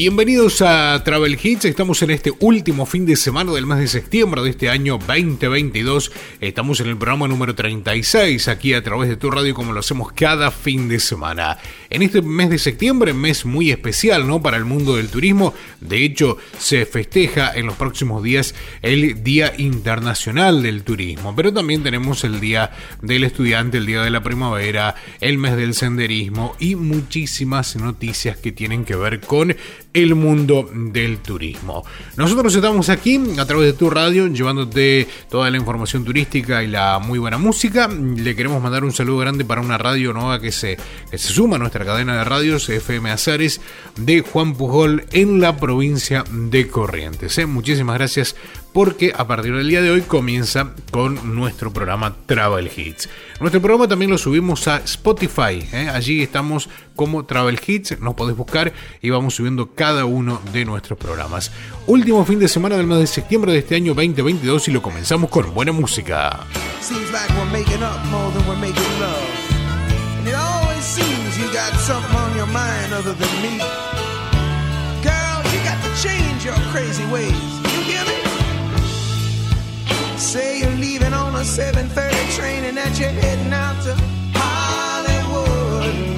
Bienvenidos a Travel Hits, estamos en este último fin de semana del mes de septiembre de este año 2022, estamos en el programa número 36 aquí a través de tu radio como lo hacemos cada fin de semana. En este mes de septiembre, mes muy especial ¿no? para el mundo del turismo, de hecho se festeja en los próximos días el Día Internacional del Turismo, pero también tenemos el Día del Estudiante, el Día de la Primavera, el mes del Senderismo y muchísimas noticias que tienen que ver con el mundo del turismo. Nosotros estamos aquí a través de tu radio llevándote toda la información turística y la muy buena música. Le queremos mandar un saludo grande para una radio nueva que se, se suma a nuestra cadena de radios FM Azares de Juan Pujol en la provincia de Corrientes. ¿eh? Muchísimas gracias porque a partir del día de hoy comienza con nuestro programa Travel Hits. Nuestro programa también lo subimos a Spotify, ¿eh? allí estamos como Travel Hits, nos podés buscar y vamos subiendo cada uno de nuestros programas. Último fin de semana del mes de septiembre de este año 2022 y lo comenzamos con buena música. Say you're leaving on a 7:30 train and that you're heading out to Hollywood.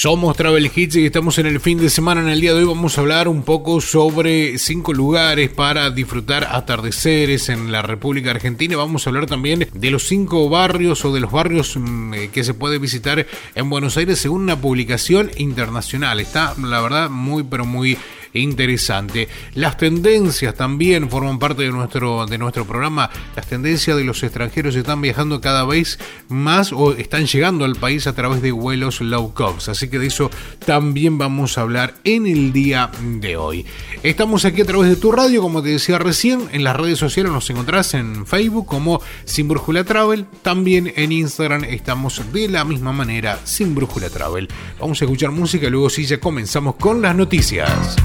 Somos Travel Hits y estamos en el fin de semana. En el día de hoy vamos a hablar un poco sobre cinco lugares para disfrutar atardeceres en la República Argentina. Vamos a hablar también de los cinco barrios o de los barrios mm, eh, que se puede visitar en Buenos Aires según una publicación internacional. Está, la verdad, muy pero muy interesante. Las tendencias también forman parte de nuestro, de nuestro programa. Las tendencias de los extranjeros están viajando cada vez más o están llegando al país a través de vuelos low cost. Así que de eso también vamos a hablar en el día de hoy. Estamos aquí a través de tu radio, como te decía recién, en las redes sociales nos encontrás en Facebook como Sin Brújula Travel. También en Instagram estamos de la misma manera, Sin Brújula Travel. Vamos a escuchar música y luego sí ya comenzamos con las noticias.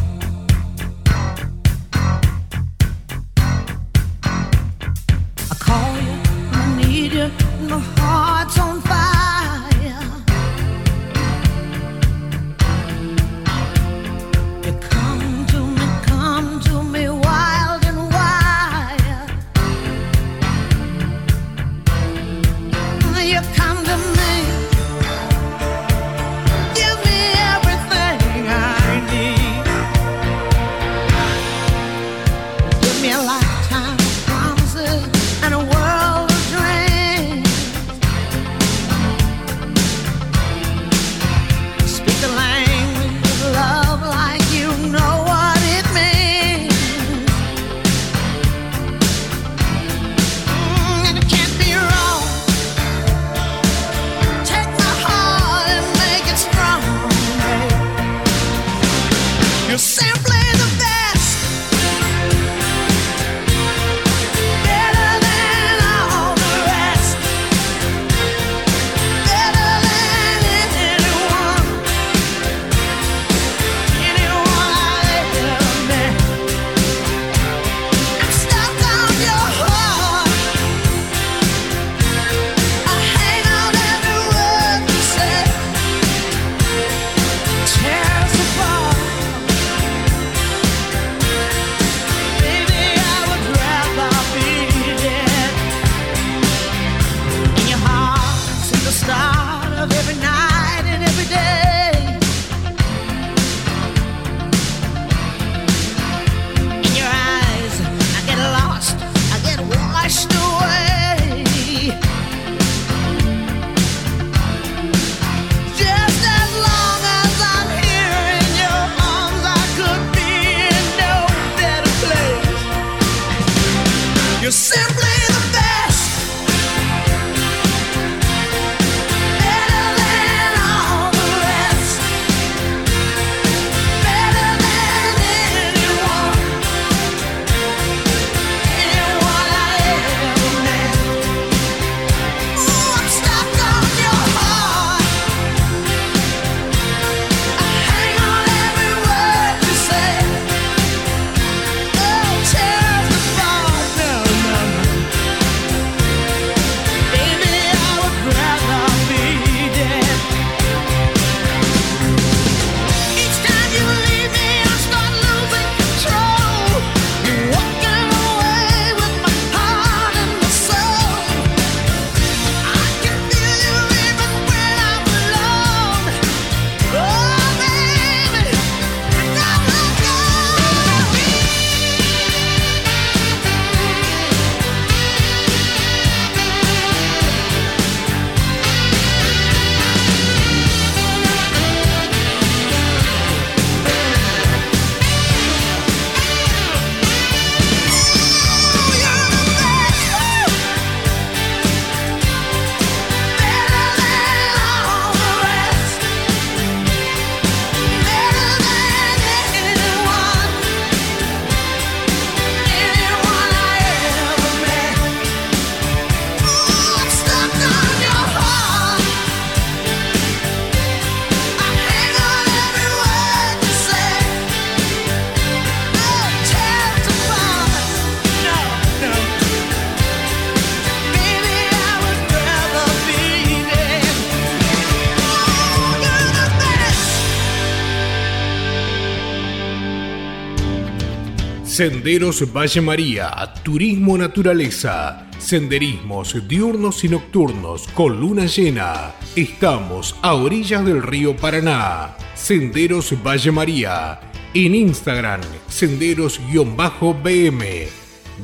Senderos Valle María, Turismo Naturaleza, Senderismos diurnos y nocturnos con luna llena. Estamos a orillas del río Paraná. Senderos Valle María. En Instagram, senderos-bm.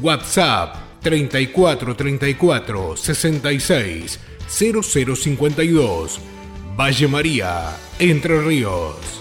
WhatsApp 3434 66 0052. Valle María, Entre Ríos.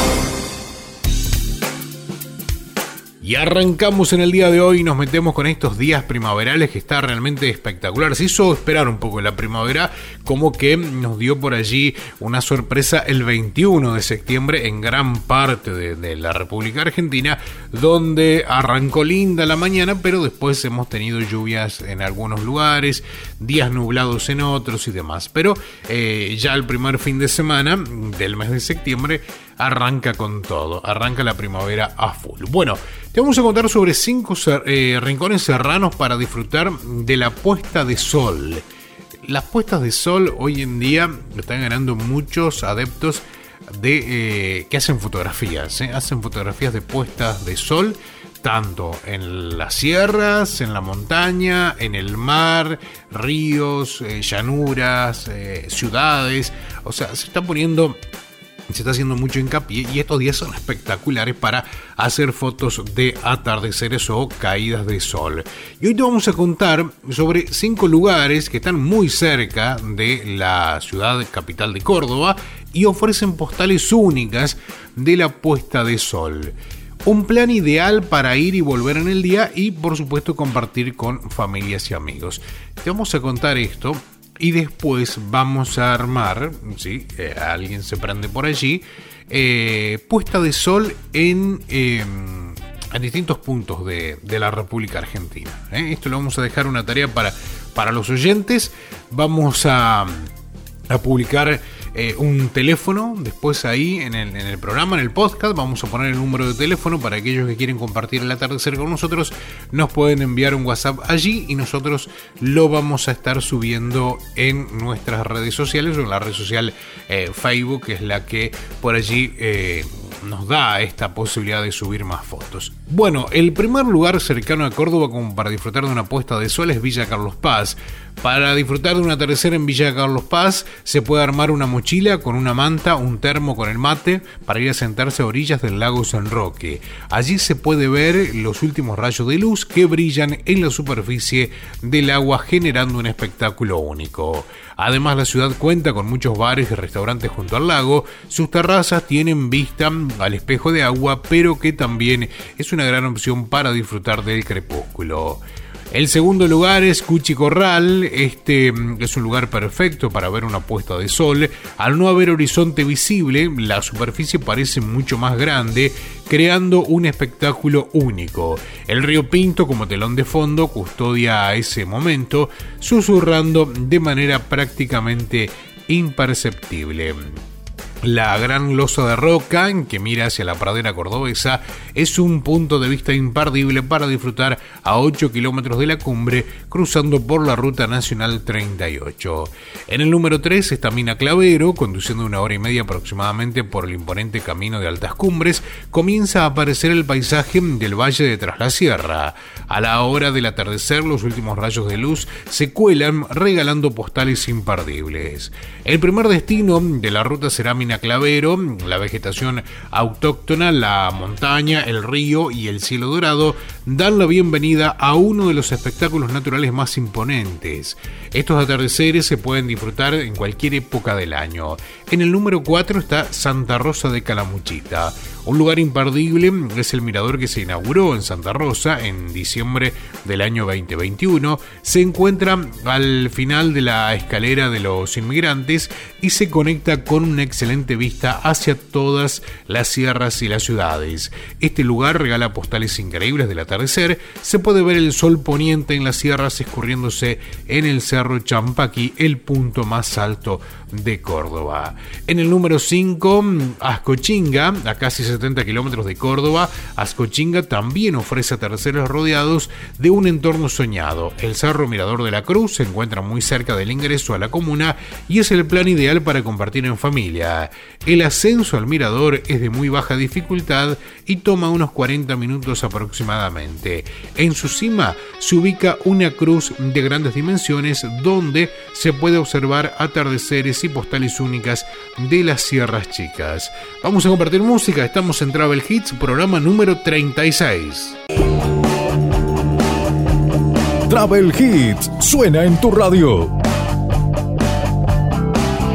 Y arrancamos en el día de hoy y nos metemos con estos días primaverales que está realmente espectacular. Se hizo esperar un poco la primavera, como que nos dio por allí una sorpresa el 21 de septiembre en gran parte de, la República Argentina, donde arrancó linda la mañana, pero después hemos tenido lluvias en algunos lugares, días nublados en otros y demás. Pero eh, ya el primer fin de semana del mes de septiembre arranca con todo, arranca la primavera a full. Bueno, te vamos a contar sobre cinco eh, rincones serranos para disfrutar de la puesta de sol. Las puestas de sol hoy en día están ganando muchos adeptos de eh, que hacen fotografías, ¿eh? hacen fotografías de puestas de sol tanto en las sierras, en la montaña, en el mar, ríos, llanuras, ciudades. O sea, se está poniendo se está haciendo mucho hincapié y estos días son espectaculares para hacer fotos de atardeceres o caídas de sol. Y hoy te vamos a contar sobre cinco lugares que están muy cerca de la ciudad capital de Córdoba y ofrecen postales únicas de la puesta de sol. Un plan ideal para ir y volver en el día y por supuesto compartir con familias y amigos. Te vamos a contar esto y después vamos a armar, si eh, alguien se prende por allí, eh, puesta de sol en, eh, en distintos puntos de, de, la República Argentina. Esto lo vamos a dejar una tarea para, para los oyentes. Vamos a, a publicar eh, un teléfono después ahí en el, en el, programa, en el podcast. Vamos a poner el número de teléfono para aquellos que quieren compartir el atardecer con nosotros. Nos pueden enviar un WhatsApp allí y nosotros lo vamos a estar subiendo en nuestras redes sociales o en la red social eh, Facebook, que es la que por allí eh, nos da esta posibilidad de subir más fotos. Bueno, el primer lugar cercano a Córdoba como para disfrutar de una puesta de sol es Villa Carlos Paz. Para disfrutar de un atardecer en Villa Carlos Paz se puede armar una mochila con una manta, un termo con el mate para ir a sentarse a orillas del lago San Roque. Allí se puede ver los últimos rayos de luz que brillan en la superficie del agua generando un espectáculo único. Además la ciudad cuenta con muchos bares y restaurantes junto al lago, sus terrazas tienen vista al espejo de agua pero que también es una gran opción para disfrutar del crepúsculo. El segundo lugar es Cuchi Corral. Este mm, es un lugar perfecto para ver una puesta de sol. Al no haber horizonte visible, la superficie parece mucho más grande, creando un espectáculo único. El río Pinto, como telón de fondo, custodia a ese momento, susurrando de manera prácticamente imperceptible. La gran losa de roca, que mira hacia la pradera cordobesa, es un punto de vista imperdible para disfrutar a 8 kilómetros de la cumbre, cruzando por la ruta nacional 38. En el número 3 está Mina Clavero, conduciendo una hora y media aproximadamente por el imponente camino de altas cumbres, comienza a aparecer el paisaje del valle de Tras la Sierra. A la hora del atardecer, los últimos rayos de luz se cuelan regalando postales imperdibles. El primer destino de la ruta será Mina Clavero, la vegetación autóctona, la montaña, el río y el cielo dorado dan la bienvenida a uno de los espectáculos naturales más imponentes. Estos atardeceres se pueden disfrutar en cualquier época del año. En el número 4 está Santa Rosa de Calamuchita. Un lugar imperdible es el mirador que se inauguró en Santa Rosa en diciembre del año 2021. Se encuentra al final de la escalera de los inmigrantes y se conecta con una excelente vista hacia todas las sierras y las ciudades. Este lugar regala postales increíbles del atardecer. Se puede ver el sol poniente en las sierras escurriéndose en el Cerro Champaqui, el punto más alto de Córdoba. En el número 5, Ascochinga, a casi 70 kilómetros de Córdoba, Ascochinga también ofrece atardeceres rodeados de un entorno soñado. El Cerro Mirador de la Cruz se encuentra muy cerca del ingreso a la comuna y es el plan ideal para compartir en familia. El ascenso al mirador es de muy baja dificultad y toma unos 40 minutos aproximadamente. En su cima se ubica una cruz de grandes dimensiones donde se puede observar atardeceres y postales únicas de las Sierras Chicas. Vamos a compartir música, estamos en Travel Hits, programa número 36. Travel Hits suena en tu radio.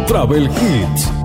Travel Hits.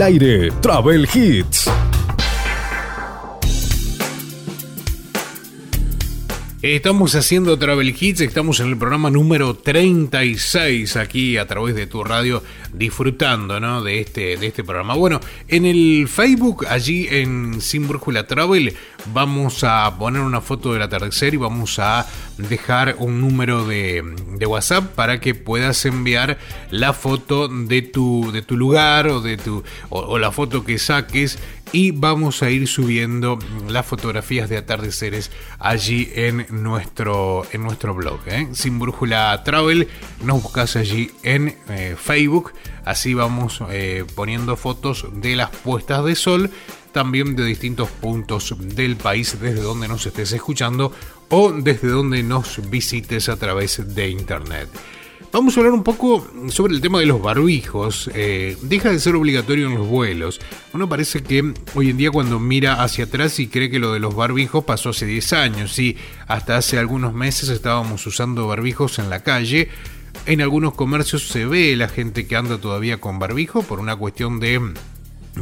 Aire, Travel Hits. Estamos haciendo Travel Hits, estamos en el programa número 36 aquí a través de tu radio disfrutando ¿no? de, este, de este programa. Bueno, en el Facebook, allí en Sin Brújula Travel, vamos a poner una foto del atardecer y vamos a dejar un número de, de WhatsApp para que puedas enviar la foto de tu, de tu lugar o, de tu, o, la foto que saques y vamos a ir subiendo las fotografías de atardeceres allí en nuestro, en nuestro blog. ¿eh? Sin Brújula Travel, nos buscas allí en eh, Facebook, así vamos eh, poniendo fotos de las puestas de sol, también de distintos puntos del país, desde donde nos estés escuchando o desde donde nos visites a través de internet. Vamos a hablar un poco sobre el tema de los barbijos. Eh, deja de ser obligatorio en los vuelos. Uno parece que hoy en día cuando mira hacia atrás y cree que lo de los barbijos pasó hace 10 años. Y hasta hace algunos meses estábamos usando barbijos en la calle. En algunos comercios se ve la gente que anda todavía con barbijo por una cuestión de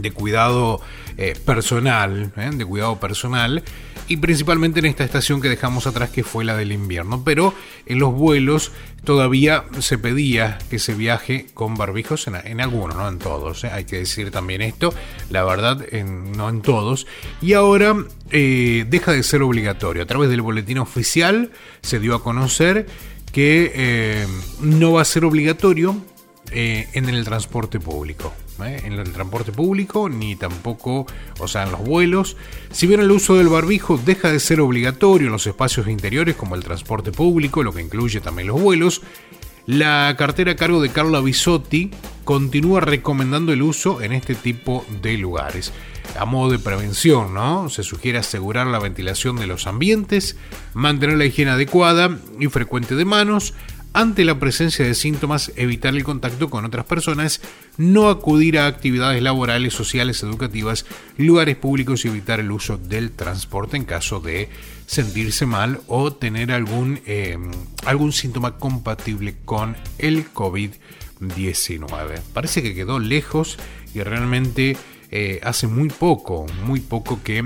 de cuidado eh, personal, ¿eh? de cuidado personal, y principalmente en esta estación que dejamos atrás que fue la del invierno. Pero en los vuelos todavía se pedía que se viaje con barbijos en, algunos, no en todos, ¿eh? hay que decir también esto, la verdad, no en todos. Y ahora deja de ser obligatorio. A través del boletín oficial se dio a conocer que eh, no va a ser obligatorio eh, en el transporte público. ¿eh? En el transporte público, ni tampoco, o sea, en los vuelos. Si bien el uso del barbijo deja de ser obligatorio en los espacios interiores como el transporte público, lo que incluye también los vuelos, la cartera a cargo de Carla Bisotti continúa recomendando el uso en este tipo de lugares. A modo de prevención, ¿no? Se sugiere asegurar la ventilación de los ambientes, mantener la higiene adecuada y frecuente de manos, ante la presencia de síntomas, evitar el contacto con otras personas, no acudir a actividades laborales, sociales, educativas, lugares públicos y evitar el uso del transporte en caso de sentirse mal o tener algún, eh, algún síntoma compatible con el COVID-19. Parece que quedó lejos y realmente eh, hace muy poco, muy poco que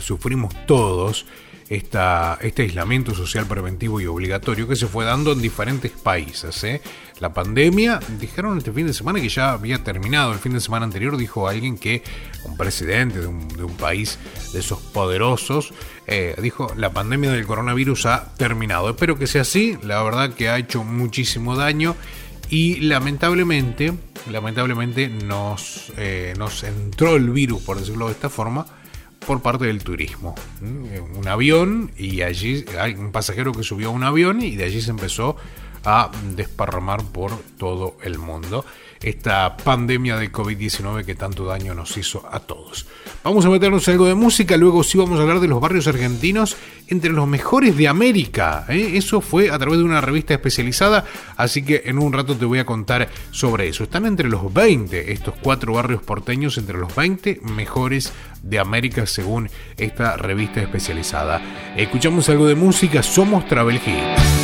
sufrimos todos esta, este aislamiento social preventivo y obligatorio que se fue dando en diferentes países. ¿eh? La pandemia, dijeron este fin de semana que ya había terminado. El fin de semana anterior dijo alguien que, un presidente de un, país de esos poderosos, eh, dijo la pandemia del coronavirus ha terminado. Espero que sea así, la verdad que ha hecho muchísimo daño y lamentablemente, lamentablemente nos, eh, nos entró el virus, por decirlo de esta forma, por parte del turismo. ¿Mm? Un avión y allí hay un pasajero que subió a un avión y de allí se empezó a desparramar por todo el mundo esta pandemia de COVID-19 que tanto daño nos hizo a todos. Vamos a meternos algo de música, luego sí vamos a hablar de los barrios argentinos entre los mejores de América. ¿eh? Eso fue a través de una revista especializada, así que en un rato te voy a contar sobre eso. Están entre los 20 estos cuatro barrios porteños, entre los 20 mejores de América según esta revista especializada. Escuchamos algo de música, somos Travel Hits.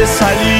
De salir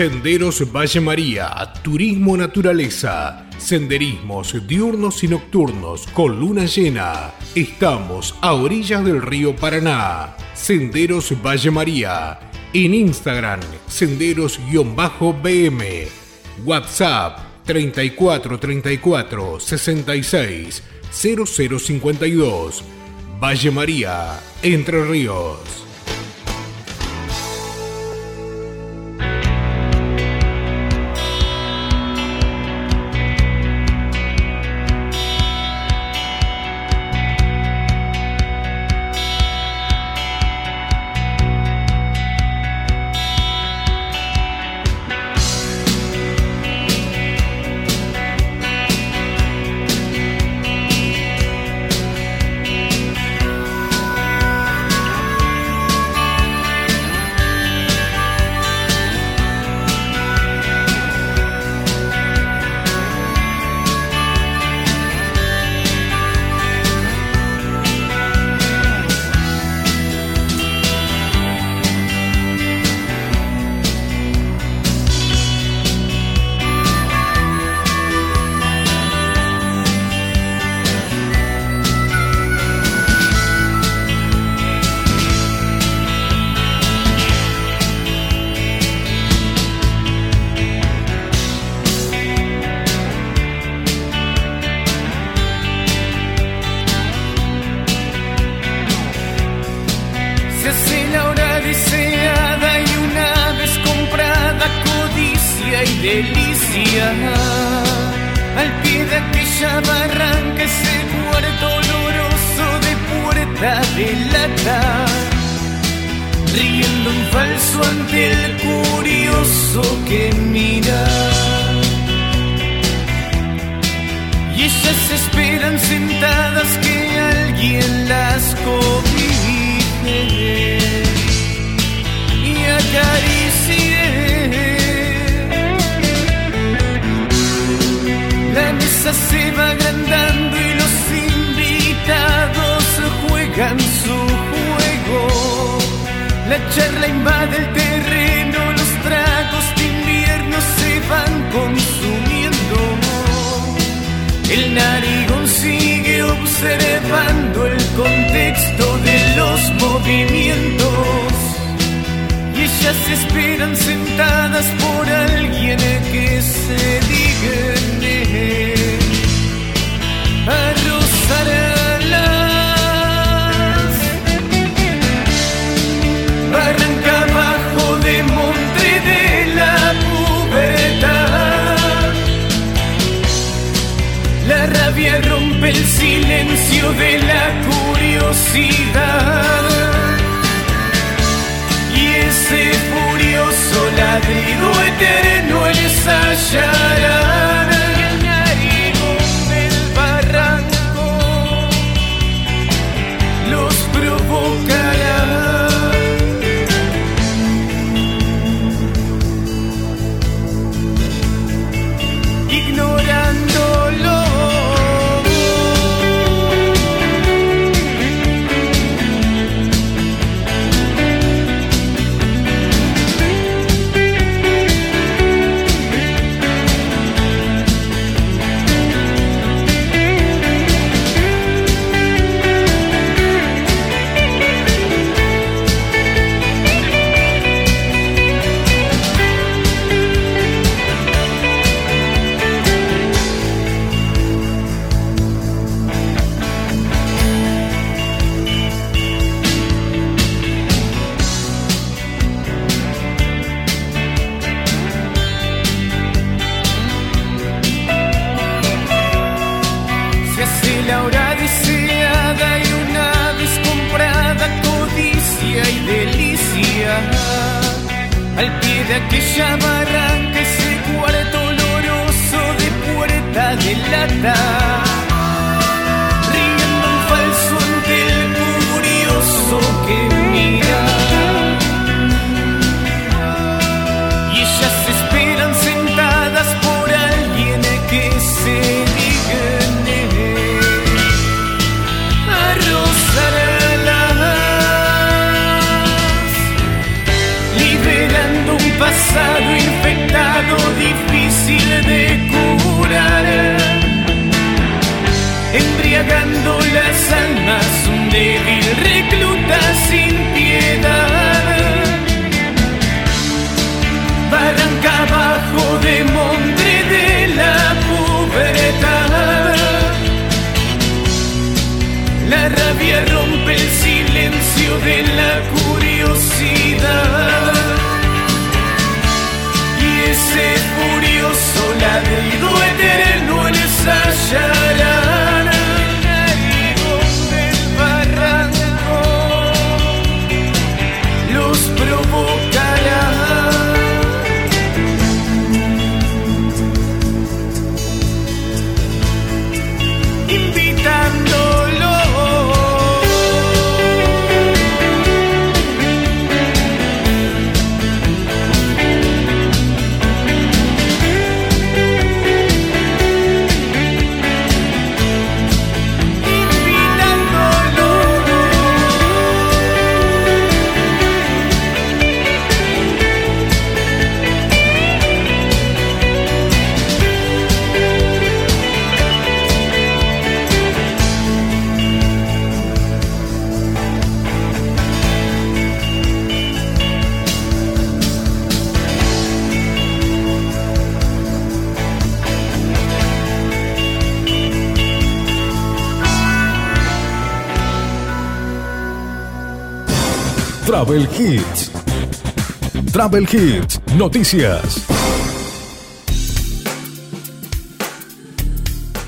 Senderos Valle María, Turismo Naturaleza, Senderismos diurnos y nocturnos con luna llena. Estamos a orillas del río Paraná. Senderos Valle María. En Instagram, senderos-bm. WhatsApp 34 34 66 0052. Valle María, Entre Ríos. Que alguien las cobije y acaricie. La mesa se va agrandando y los invitados juegan su juego. La charla invade el terreno, los tragos de invierno se van consumiendo. El narigón sigue observando los movimientos. Y ellas esperan sentadas por alguien que se digne a rozarlas. Barranca abajo de Montre de la pubertad. La rabia rompe el silencio de la Y ese furioso ladrido eterno les hallará. De aquella barranca ese cuarto oloroso de puerta de lata. Sin piedad. Barranca abajo de monte de la pubertad. La rabia rompe el silencio de la curiosidad. Y ese furioso ladrido eterno les hallarán Travel Hits. Travel Hits, noticias.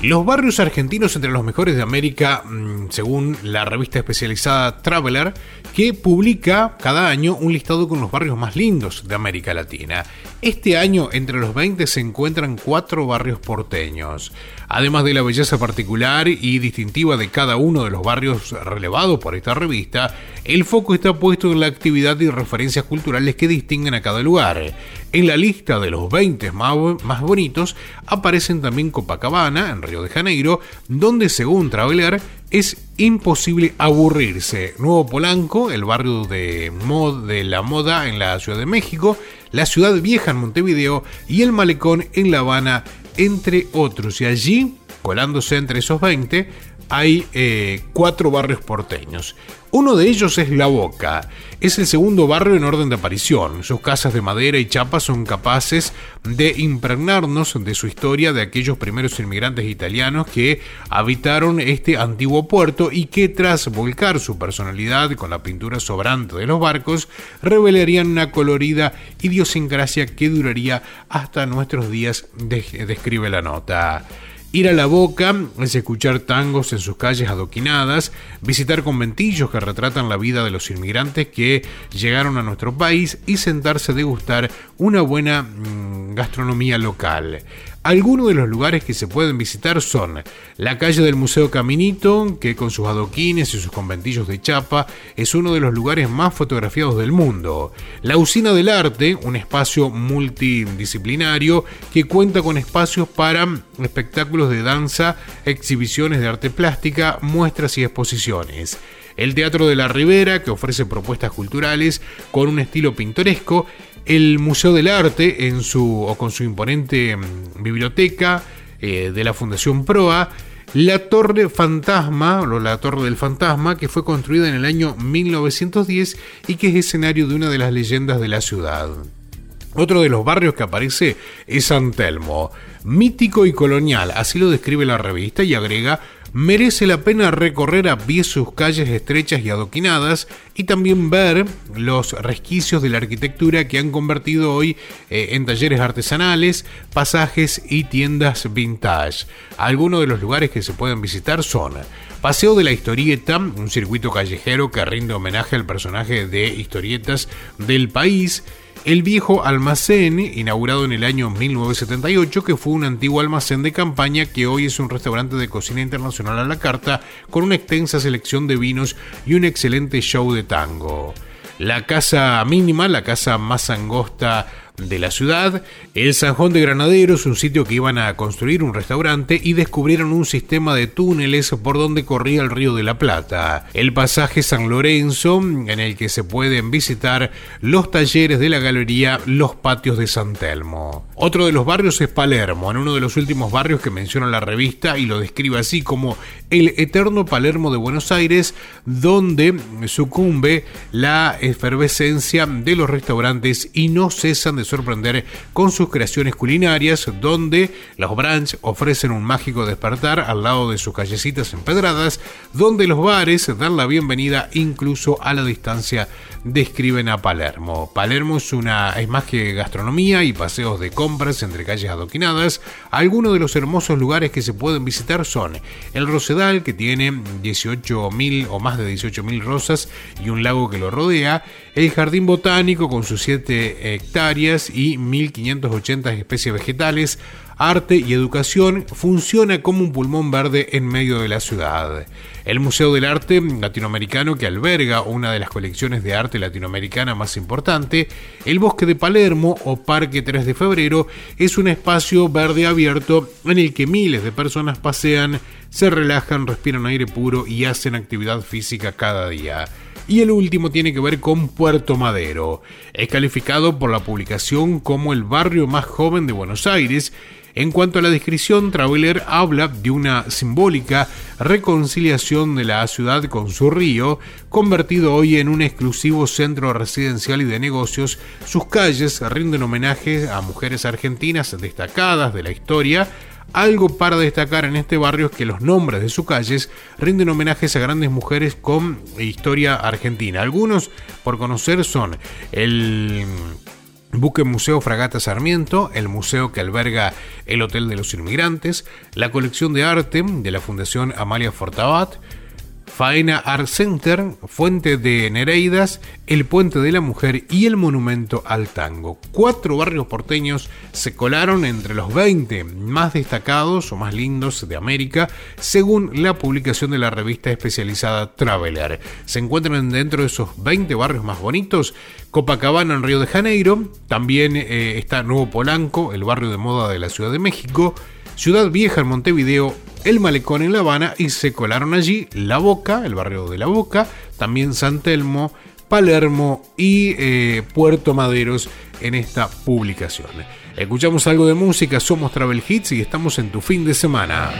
Los barrios argentinos entre los mejores de América, mm, según la revista especializada Traveler, que publica cada año un listado con los barrios más lindos de América Latina. Este año, entre los 20 se encuentran cuatro barrios porteños. Además de la belleza particular y distintiva de cada uno de los barrios relevados por esta revista, el foco está puesto en la actividad y referencias culturales que distinguen a cada lugar. En la lista de los 20 más, bonitos aparecen también Copacabana, en Río de Janeiro, donde según Traveler es imposible aburrirse. Nuevo Polanco, el barrio de, mod, de la moda en la Ciudad de México, la Ciudad Vieja en Montevideo y el Malecón en La Habana, entre otros. Y allí, colándose entre esos 20, hay eh, cuatro barrios porteños. Uno de ellos es La Boca. Es el segundo barrio en orden de aparición. Sus casas de madera y chapa son capaces de impregnarnos de su historia de aquellos primeros inmigrantes italianos que habitaron este antiguo puerto y que tras volcar su personalidad con la pintura sobrante de los barcos, revelarían una colorida idiosincrasia que duraría hasta nuestros días, de- describe la nota. Ir a la boca es escuchar tangos en sus calles adoquinadas, visitar conventillos que retratan la vida de los inmigrantes que llegaron a nuestro país y sentarse a degustar una buena mm, gastronomía local. Algunos de los lugares que se pueden visitar son la calle del Museo Caminito, que con sus adoquines y sus conventillos de chapa es uno de los lugares más fotografiados del mundo. La Usina del Arte, un espacio multidisciplinario que cuenta con espacios para espectáculos de danza, exhibiciones de arte plástica, muestras y exposiciones. El Teatro de la Ribera, que ofrece propuestas culturales con un estilo pintoresco, el Museo del Arte en su, o con su imponente mm, biblioteca eh, de la Fundación Proa, la Torre Fantasma, o la Torre del Fantasma, que fue construida en el año 1910 y que es escenario de una de las leyendas de la ciudad. Otro de los barrios que aparece es San Telmo, mítico y colonial, así lo describe la revista y agrega, merece la pena recorrer a pie sus calles estrechas y adoquinadas y también ver los resquicios de la arquitectura que han convertido hoy eh, en talleres artesanales, pasajes y tiendas vintage. Algunos de los lugares que se pueden visitar son Paseo de la Historieta, un circuito callejero que rinde homenaje al personaje de historietas del país, el viejo almacén, inaugurado en el año 1978, que fue un antiguo almacén de campaña que hoy es un restaurante de cocina internacional a la carta, con una extensa selección de vinos y un excelente show de tango. La casa mínima, la casa más angosta de la ciudad. El Sanjón de Granaderos, un sitio que iban a construir un restaurante y descubrieron un sistema de túneles por donde corría el río de la Plata. El pasaje San Lorenzo, en el que se pueden visitar los talleres de la galería Los Patios de San Telmo. Otro de los barrios es Palermo, en uno de los últimos barrios que menciona la revista y lo describe así como el eterno Palermo de Buenos Aires, donde sucumbe la efervescencia de los restaurantes y no cesan de sorprender con sus creaciones culinarias, donde los branch ofrecen un mágico despertar al lado de sus callecitas empedradas, donde los bares dan la bienvenida incluso a la distancia describen a Palermo. Palermo es una es más que gastronomía y paseos de compras entre calles adoquinadas. Algunos de los hermosos lugares que se pueden visitar son el Rosedal que tiene 18.000 o más de 18.000 rosas y un lago que lo rodea, el Jardín Botánico con sus 7 hectáreas y 1.580 especies vegetales, arte y educación, funciona como un pulmón verde en medio de la ciudad. El Museo del Arte Latinoamericano, que alberga una de las colecciones de arte latinoamericana más importante, el Bosque de Palermo o Parque 3 de Febrero, es un espacio verde abierto en el que miles de personas pasean, se relajan, respiran aire puro y hacen actividad física cada día. Y el último tiene que ver con Puerto Madero. Es calificado por la publicación como el barrio más joven de Buenos Aires. En cuanto a la descripción, Traveler habla de una simbólica reconciliación de la ciudad con su río, convertido hoy en un exclusivo centro residencial y de negocios. Sus calles rinden homenaje a mujeres argentinas destacadas de la historia, algo para destacar en este barrio es que los nombres de sus calles rinden homenajes a grandes mujeres con historia argentina. Algunos por conocer son el Buque Museo Fragata Sarmiento, el museo que alberga el Hotel de los Inmigrantes, la colección de arte de la Fundación Amalia Fortabat, Faena Art Center, Fuente de Nereidas, el Puente de la Mujer y el Monumento al Tango. Cuatro barrios porteños se colaron entre los 20 más destacados o más lindos de América, según la publicación de la revista especializada Traveler. Se encuentran dentro de esos 20 barrios más bonitos Copacabana en Río de Janeiro, también eh, está Nuevo Polanco, el barrio de moda de la Ciudad de México, Ciudad Vieja en Montevideo, El Malecón en La Habana y se colaron allí La Boca, el barrio de La Boca, también San Telmo, Palermo y eh, Puerto Maderos en esta publicación. Escuchamos algo de música, somos Travel Hits y estamos en tu fin de semana.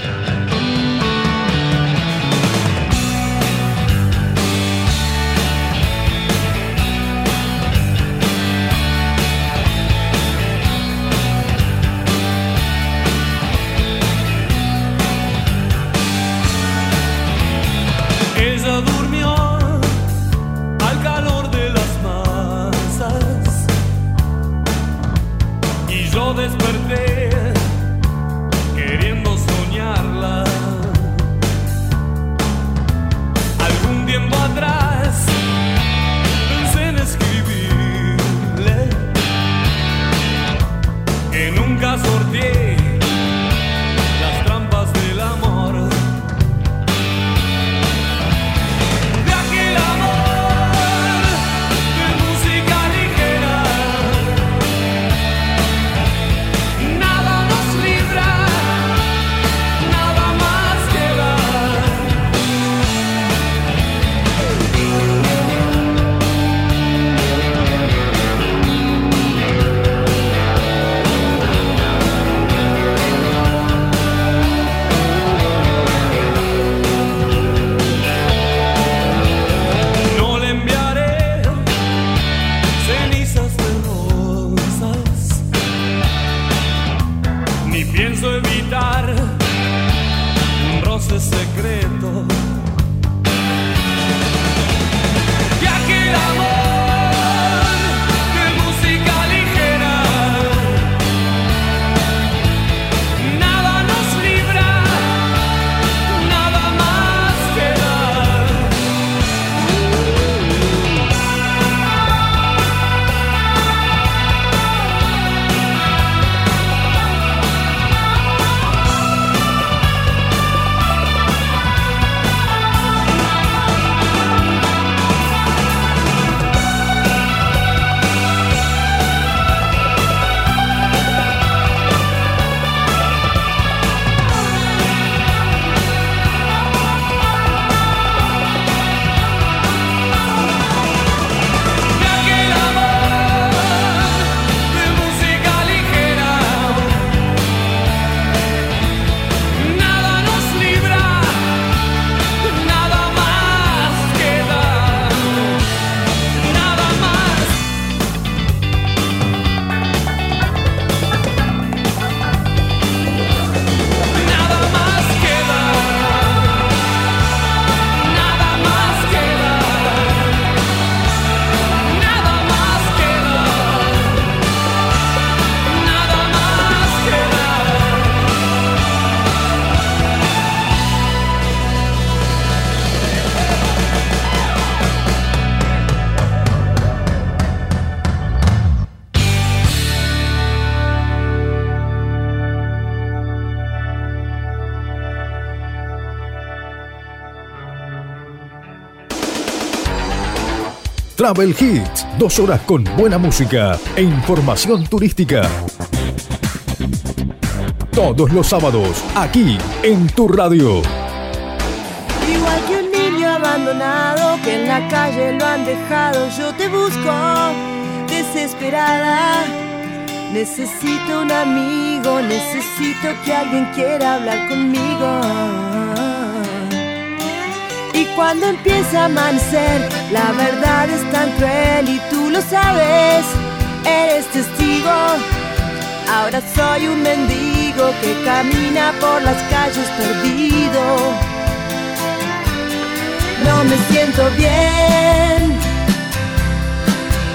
Travel Hits, dos horas con buena música e información turística. Todos los sábados, aquí en tu radio. Igual que un niño abandonado que en la calle lo han dejado, yo te busco desesperada. Necesito un amigo, necesito que alguien quiera hablar conmigo. Y cuando empieza a amanecer, la verdad es tan cruel y tú lo sabes, eres testigo. Ahora soy un mendigo que camina por las calles perdido. No me siento bien,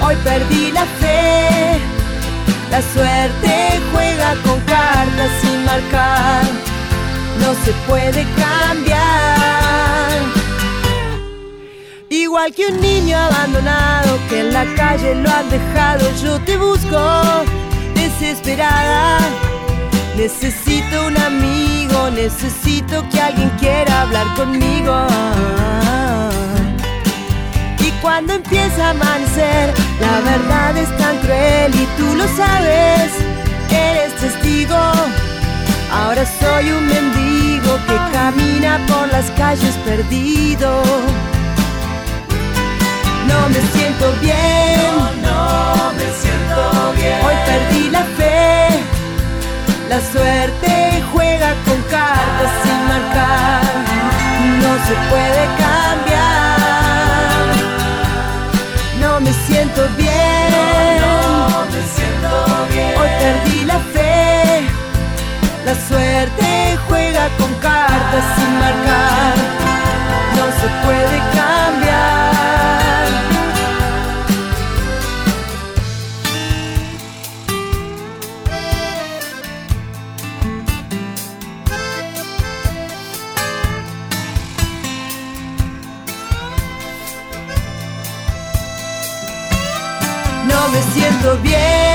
hoy perdí la fe. La suerte juega con cartas sin marcar, no se puede cambiar. Igual que un niño abandonado que en la calle lo han dejado, yo te busco desesperada. Necesito un amigo, necesito que alguien quiera hablar conmigo. Y cuando empieza a amanecer, la verdad es tan cruel y tú lo sabes, eres testigo. Ahora soy un mendigo que camina por las calles perdido. No me siento bien, no, me siento bien. Hoy perdí la fe, la suerte juega con cartas sin marcar, no se puede cambiar. No me siento bien, no me siento bien. Hoy perdí la fe, la suerte juega con cartas sin marcar, no se puede cambiar. Siento bien.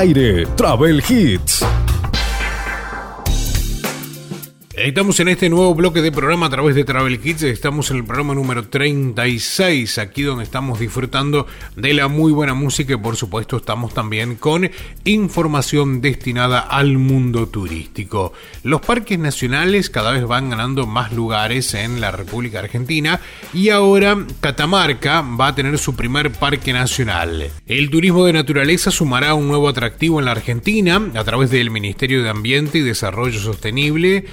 Aire, Travel Hits. Estamos en este nuevo bloque de programa a través de Travel Kids. Estamos en el programa número 36, aquí donde estamos disfrutando de la muy buena música y por supuesto estamos también con información destinada al mundo turístico. Los parques nacionales cada vez van ganando más lugares en la República Argentina y ahora Catamarca va a tener su primer parque nacional. El turismo de naturaleza sumará un nuevo atractivo en la Argentina a través del Ministerio de Ambiente y Desarrollo Sostenible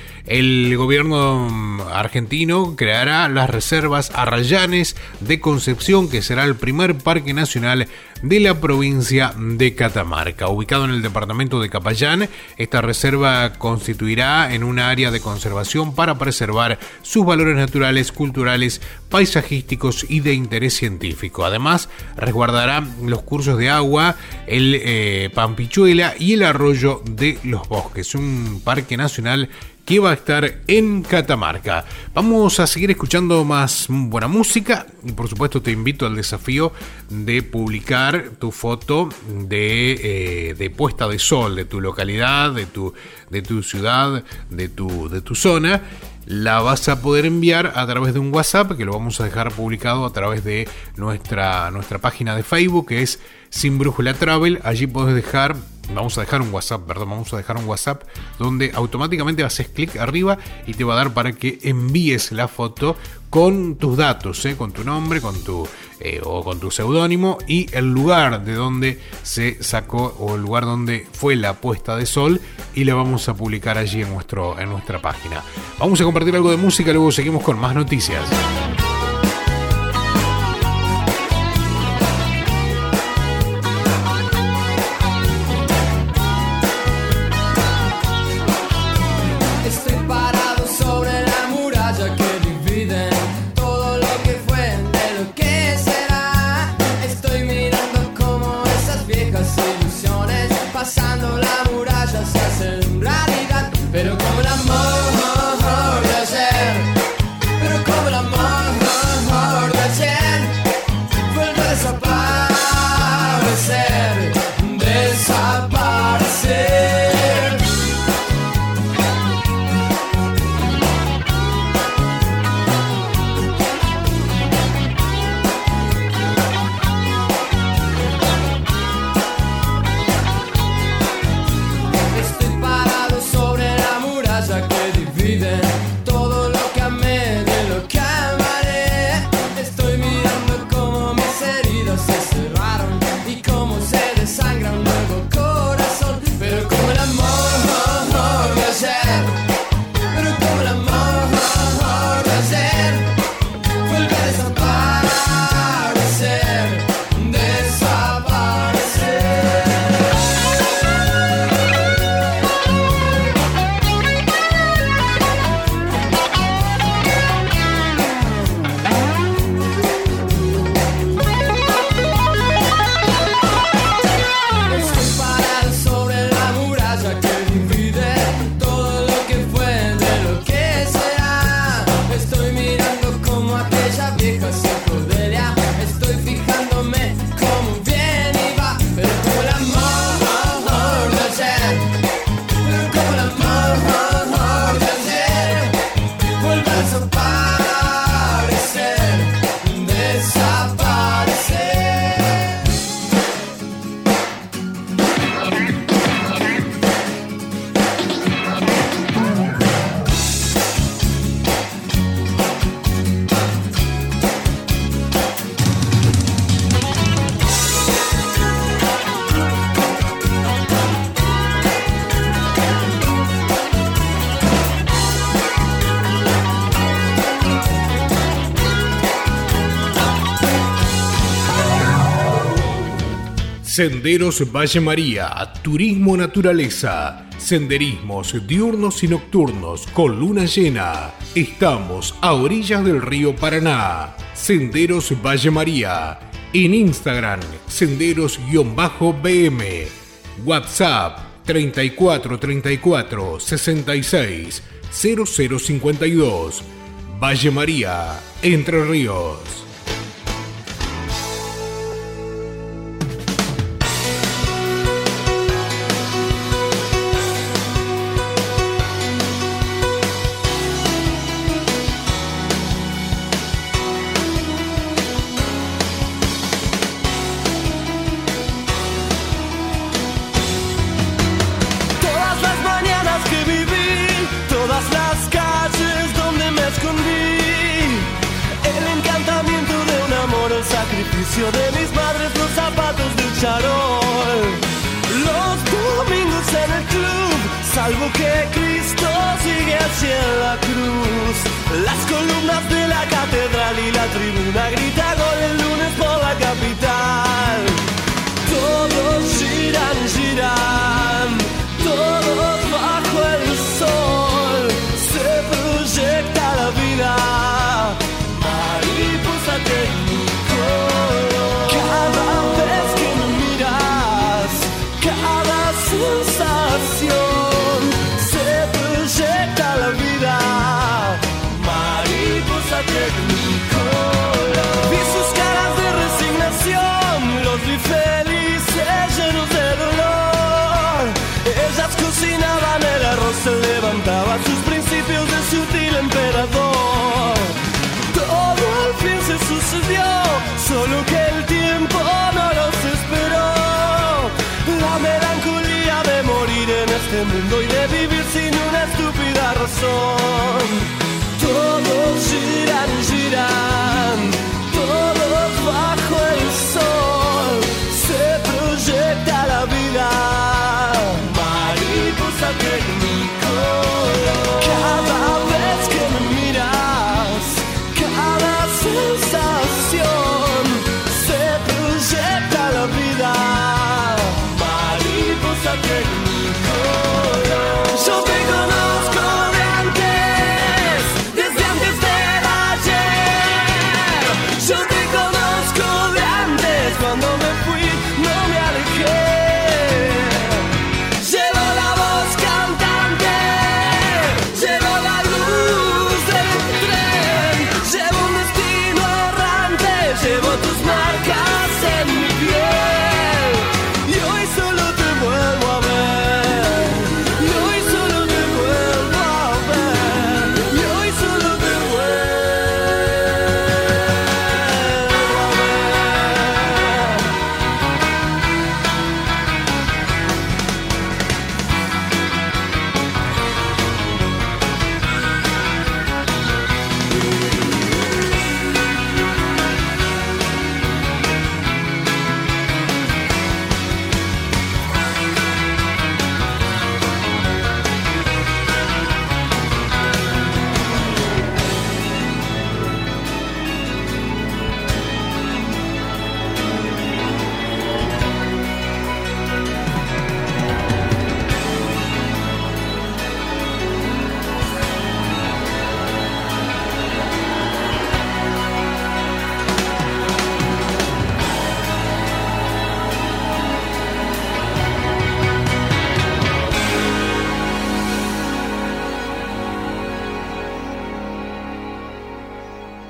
gobierno mm, argentino creará las reservas Arrayanes de Concepción, que será el primer parque nacional de la provincia de Catamarca. Ubicado en el departamento de Capayán, esta reserva constituirá en un área de conservación para preservar sus valores naturales, culturales, paisajísticos y de interés científico. Además, resguardará los cursos de agua, el eh, Pampichuela y el arroyo de los bosques. Un parque nacional que va a estar en Catamarca. Vamos a seguir escuchando más buena música y por supuesto te invito al desafío de publicar tu foto de, eh, de puesta de sol de tu localidad, de tu, de tu ciudad, de tu, de tu zona la vas a poder enviar a través de un WhatsApp que lo vamos a dejar publicado a través de nuestra, nuestra página de Facebook que es Sin Brújula Travel. Allí podés dejar, vamos a dejar un WhatsApp, perdón, vamos a dejar un WhatsApp donde automáticamente haces clic arriba y te va a dar para que envíes la foto con tus datos, ¿eh? con tu nombre, con tu eh, o con tu seudónimo y el lugar de donde se sacó o el lugar donde fue la puesta de sol y la vamos a publicar allí en, nuestro, en nuestra página. Vamos a compartir algo de música, luego seguimos con más noticias. Senderos Valle María, Turismo Naturaleza, Senderismos diurnos y nocturnos con luna llena. Estamos a orillas del río Paraná. Senderos Valle María. En Instagram, senderos-bm. WhatsApp 3434 66 0052. Valle María, Entre Ríos.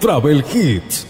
Travel Hits.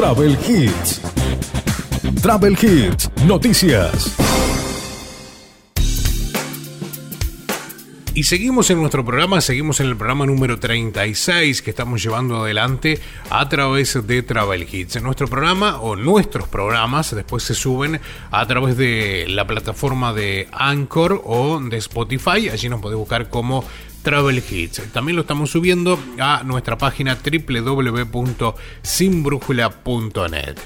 Travel Hits. Travel Hits, noticias. Y seguimos en nuestro programa, seguimos en el programa número 36 que estamos llevando adelante a través de Travel Hits. En nuestro programa o nuestros programas después se suben a través de la plataforma de Anchor o de Spotify. Allí nos podés buscar como Travel Hits. También lo estamos subiendo a nuestra página www.sinbrújula.net.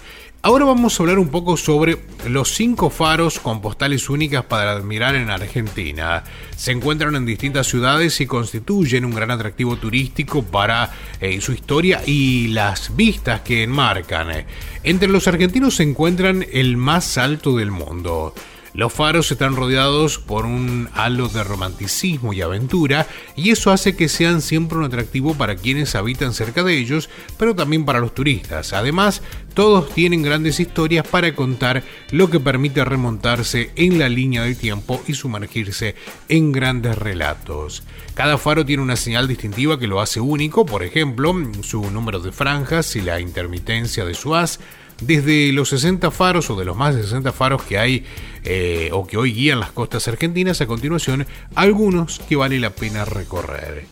Ahora vamos a hablar un poco sobre los cinco faros con postales únicas para admirar en Argentina. Se encuentran en distintas ciudades y constituyen un gran atractivo turístico para eh, su historia y las vistas que enmarcan. Entre los argentinos se encuentran el más alto del mundo. Los faros están rodeados por un halo de romanticismo y aventura y eso hace que sean siempre un atractivo para quienes habitan cerca de ellos, pero también para los turistas. Además, todos tienen grandes historias para contar, lo que permite remontarse en la línea del tiempo y sumergirse en grandes relatos. Cada faro tiene una señal distintiva que lo hace único, por ejemplo, su número de franjas y la intermitencia de su haz desde los 60 faros o de los más de 60 faros que hay eh, o que hoy guían las costas argentinas, a continuación algunos que vale la pena recorrer.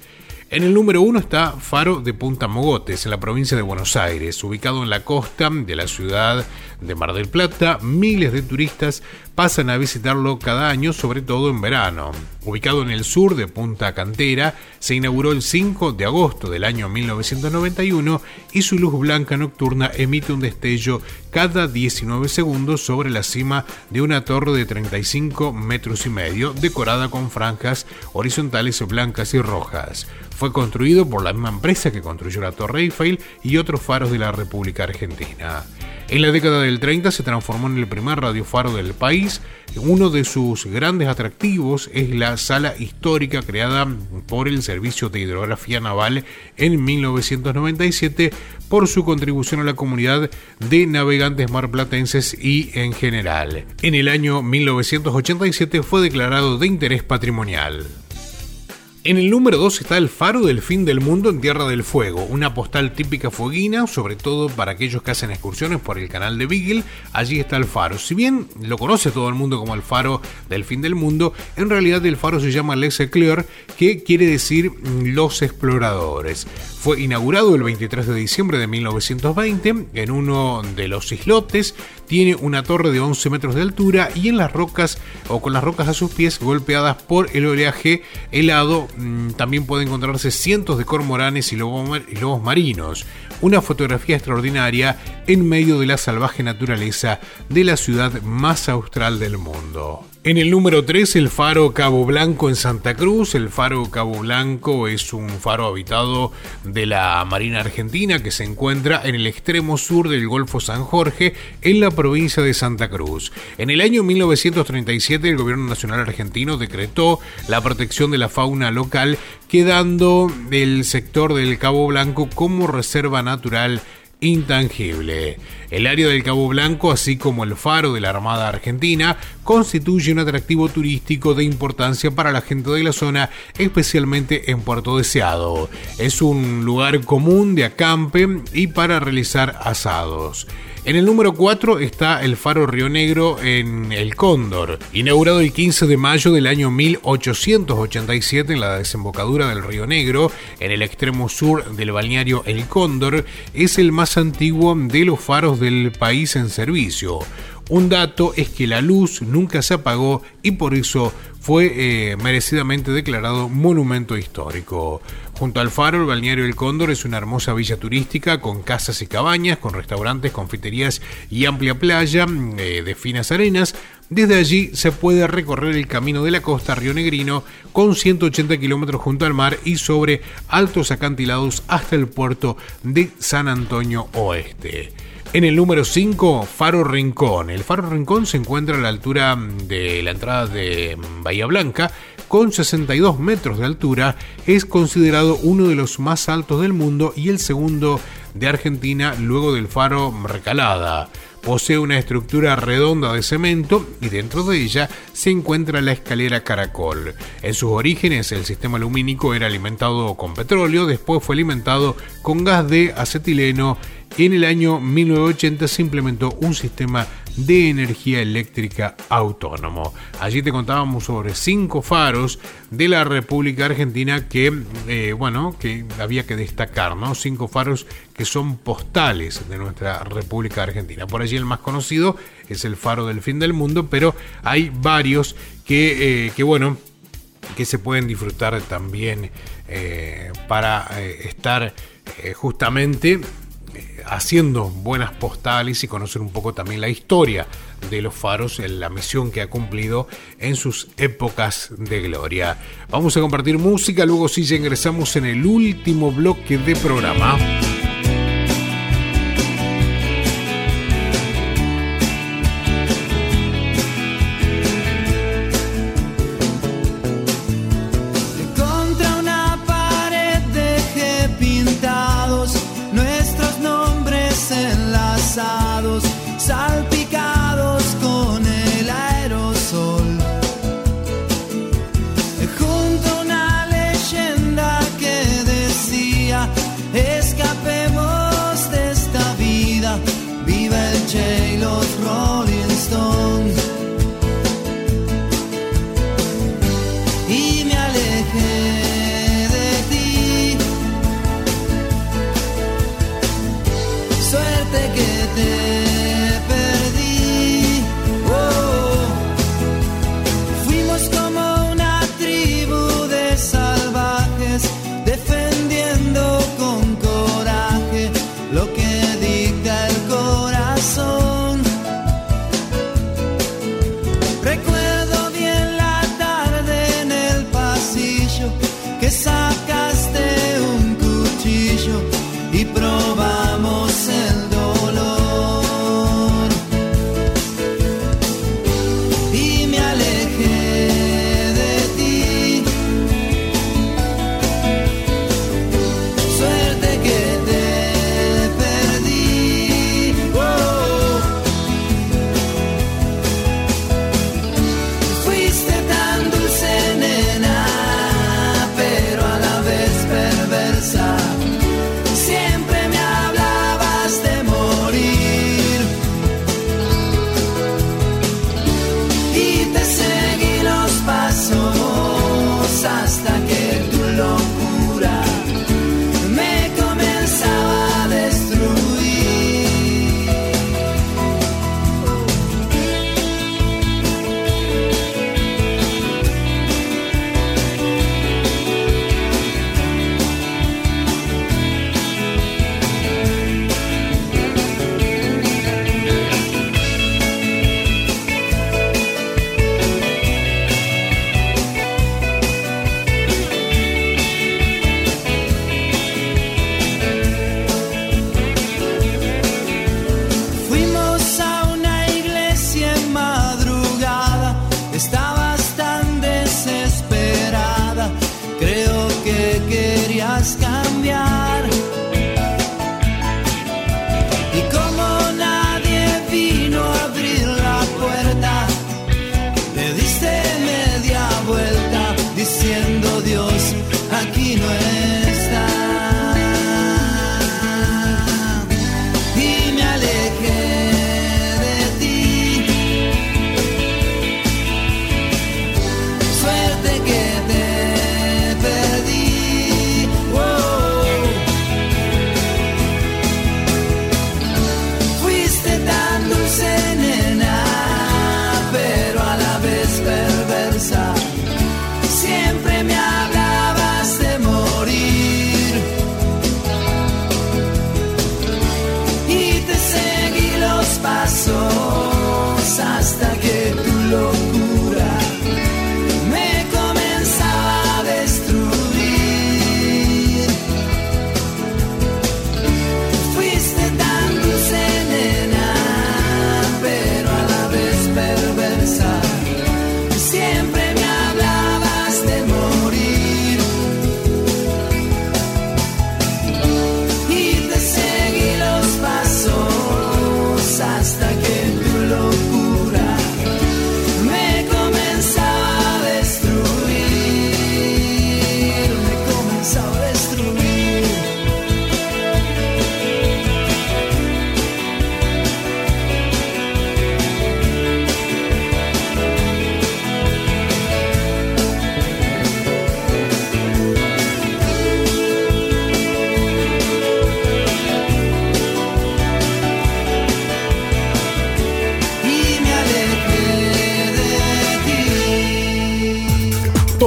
En el número 1 está Faro de Punta Mogotes, en la provincia de Buenos Aires, ubicado en la costa de la ciudad de Mar del Plata. Miles de turistas pasan a visitarlo cada año, sobre todo en verano. Ubicado en el sur de Punta Cantera, se inauguró el 5 de agosto del año 1991 y su luz blanca nocturna emite un destello cada 19 segundos sobre la cima de una torre de 35 metros y medio, decorada con franjas horizontales blancas y rojas. Fue construido por la misma empresa que construyó la Torre Eiffel y otros faros de la República Argentina. En la década del 30 se transformó en el primer radiofaro del país. Uno de sus grandes atractivos es la sala histórica creada por el Servicio de Hidrografía Naval en 1997 por su contribución a la comunidad de navegantes marplatenses y en general. En el año 1987 fue declarado de interés patrimonial. En el número 2 está el faro del fin del mundo en Tierra del Fuego, una postal típica fueguina, sobre todo para aquellos que hacen excursiones por el canal de Beagle. Allí está el faro. Si bien lo conoce todo el mundo como el faro del fin del mundo, en realidad el faro se llama Les Eclairs, que quiere decir los exploradores. Fue inaugurado el 23 de diciembre de 1920 en uno de los islotes. Tiene una torre de 11 metros de altura y en las rocas o con las rocas a sus pies golpeadas por el oleaje helado mm, también puede encontrarse cientos de cormoranes y lobos marinos. Una fotografía extraordinaria en medio de la salvaje naturaleza de la ciudad más austral del mundo. En el número 3, el faro Cabo Blanco en Santa Cruz. El faro Cabo Blanco es un faro habitado de la Marina Argentina que se encuentra en el extremo sur del Golfo San Jorge, en la provincia de Santa Cruz. En el año 1937, el gobierno nacional argentino decretó la protección de la fauna local, quedando el sector del Cabo Blanco como reserva natural intangible. El área del Cabo Blanco, así como el faro de la Armada Argentina, constituye un atractivo turístico de importancia para la gente de la zona, especialmente en Puerto Deseado. Es un lugar común de acampe y para realizar asados. En el número 4 está el Faro Río Negro en El Cóndor, inaugurado el 15 de mayo del año 1887 en la desembocadura del Río Negro, en el extremo sur del balneario El Cóndor, es el más antiguo de los faros del país en servicio. Un dato es que la luz nunca se apagó y por eso fue eh, merecidamente declarado monumento histórico. Junto al faro, el balneario El Cóndor es una hermosa villa turística con casas y cabañas, con restaurantes, confiterías y amplia playa eh, de finas arenas. Desde allí se puede recorrer el camino de la costa rionegrino con 180 kilómetros junto al mar y sobre altos acantilados hasta el puerto de San Antonio Oeste. En el número 5, Faro Rincón. El Faro Rincón se encuentra a la altura de la entrada de Bahía Blanca, con 62 metros de altura. Es considerado uno de los más altos del mundo y el segundo de Argentina luego del Faro Recalada. Posee una estructura redonda de cemento y dentro de ella se encuentra la escalera Caracol. En sus orígenes el sistema lumínico era alimentado con petróleo, después fue alimentado con gas de acetileno en el año 1980 se implementó un sistema de energía eléctrica autónomo. Allí te contábamos sobre cinco faros de la República Argentina que, eh, bueno, que había que destacar, ¿no? Cinco faros que son postales de nuestra República Argentina. Por allí el más conocido es el faro del fin del mundo, pero hay varios que, eh, bueno, que se pueden disfrutar también eh, para estar justamente haciendo buenas postales y conocer un poco también la historia de los faros, la misión que ha cumplido en sus épocas de gloria. Vamos a compartir música, luego sí ya ingresamos en el último bloque de programa.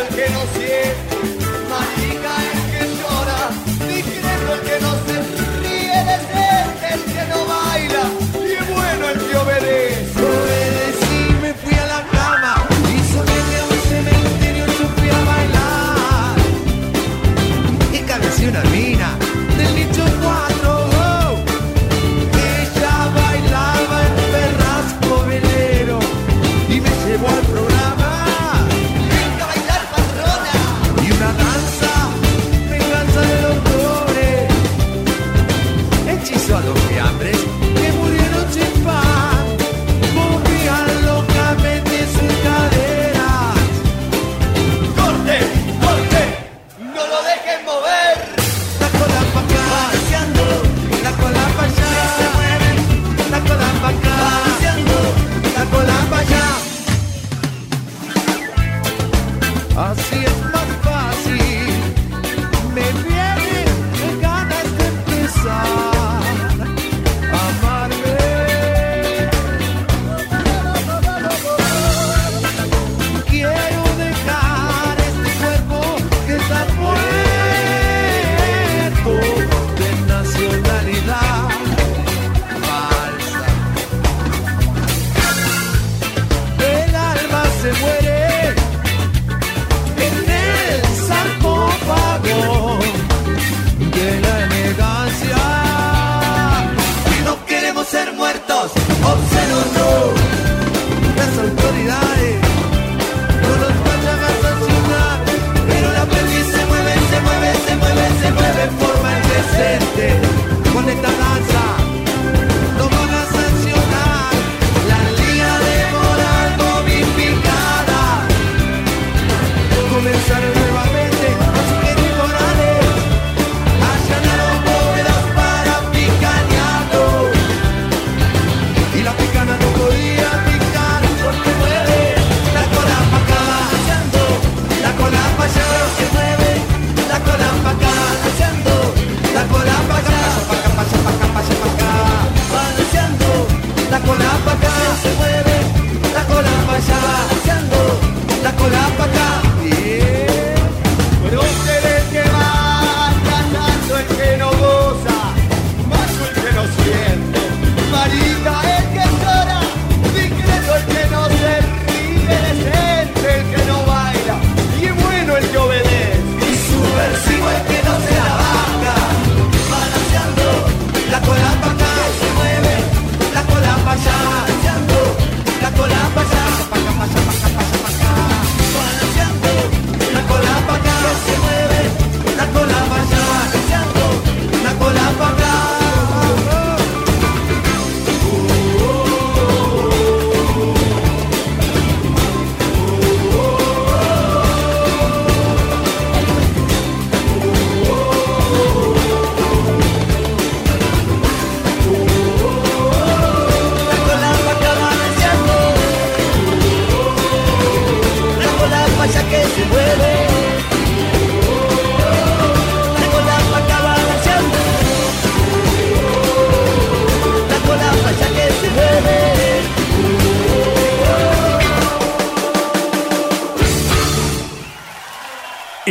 el que no siente.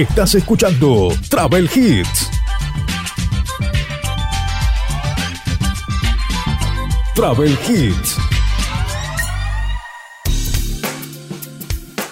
Estás escuchando Travel Hits. Travel Hits.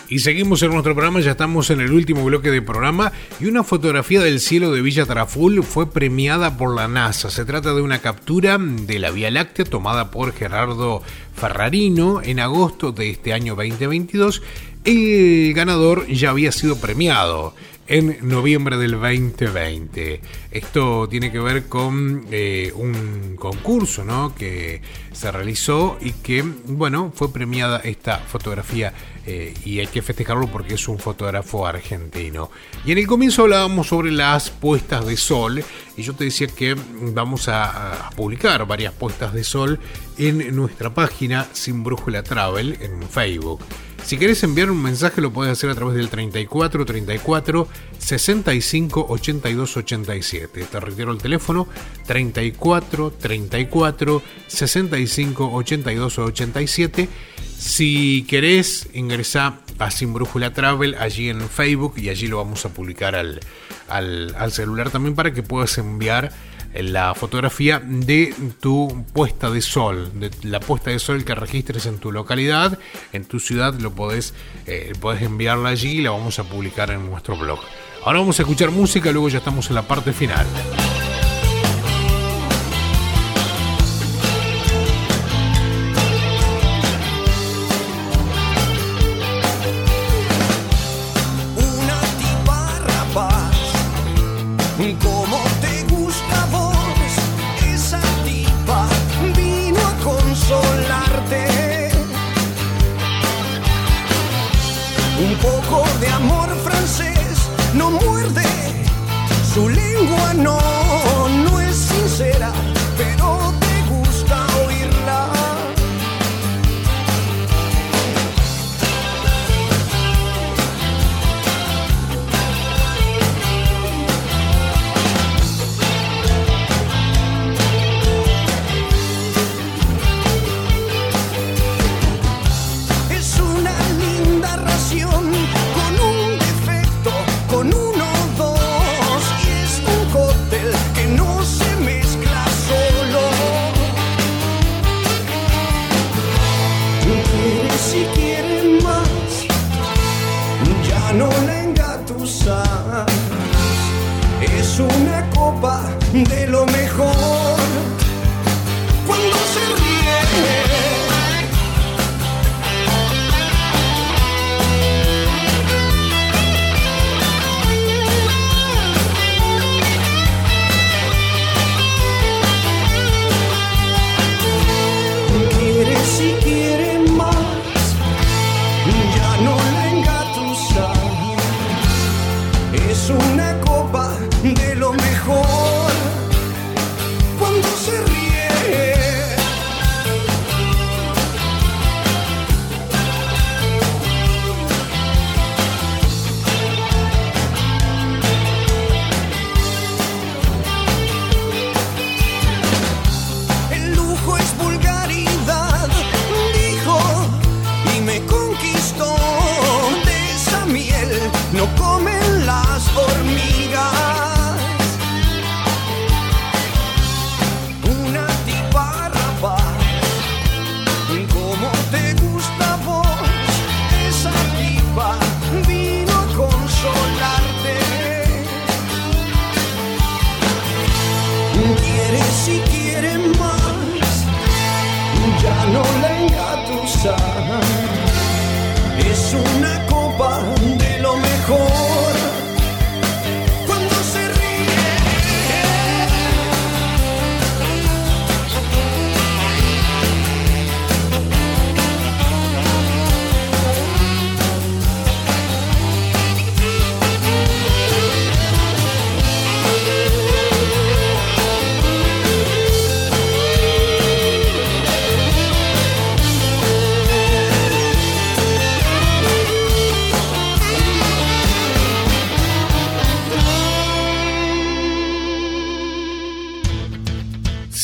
Y seguimos en nuestro programa, ya estamos en el último bloque de programa y una fotografía del cielo de Villa Traful fue premiada por la NASA. Se trata de una captura de la Vía Láctea tomada por Gerardo Ferrarino en agosto de este año 2022. El ganador ya había sido premiado en noviembre del 2020. Esto tiene que ver con eh, un concurso ¿no? que se realizó y que, bueno, fue premiada esta fotografía eh, y hay que festejarlo porque es un fotógrafo argentino. Y en el comienzo hablábamos sobre las puestas de sol y yo te decía que vamos a, a publicar varias puestas de sol en nuestra página Sin Brújula Travel en Facebook. Si querés enviar un mensaje lo puedes hacer a través del 34 34 65 82 87. Te reitero el teléfono 34 34 65 82 87. Si querés ingresar a Sin Brújula Travel allí en Facebook y allí lo vamos a publicar al, al celular también para que puedas enviar la fotografía de tu puesta de sol, de la puesta de sol que registres en tu localidad, en tu ciudad, lo podés, eh, enviarla allí y la vamos a publicar en nuestro blog. Ahora vamos a escuchar música, luego ya estamos en la parte final. Ya no la engatusas. Es una copa de lo mejor.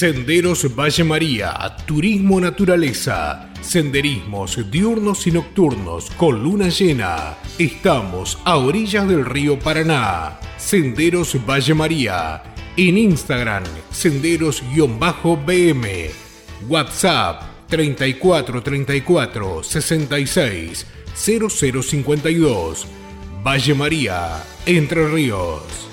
Senderos Valle María, Turismo Naturaleza, Senderismos diurnos y nocturnos con luna llena. Estamos a orillas del río Paraná. Senderos Valle María. En Instagram, senderos-bm. WhatsApp 34 34 66 0052. Valle María, Entre Ríos.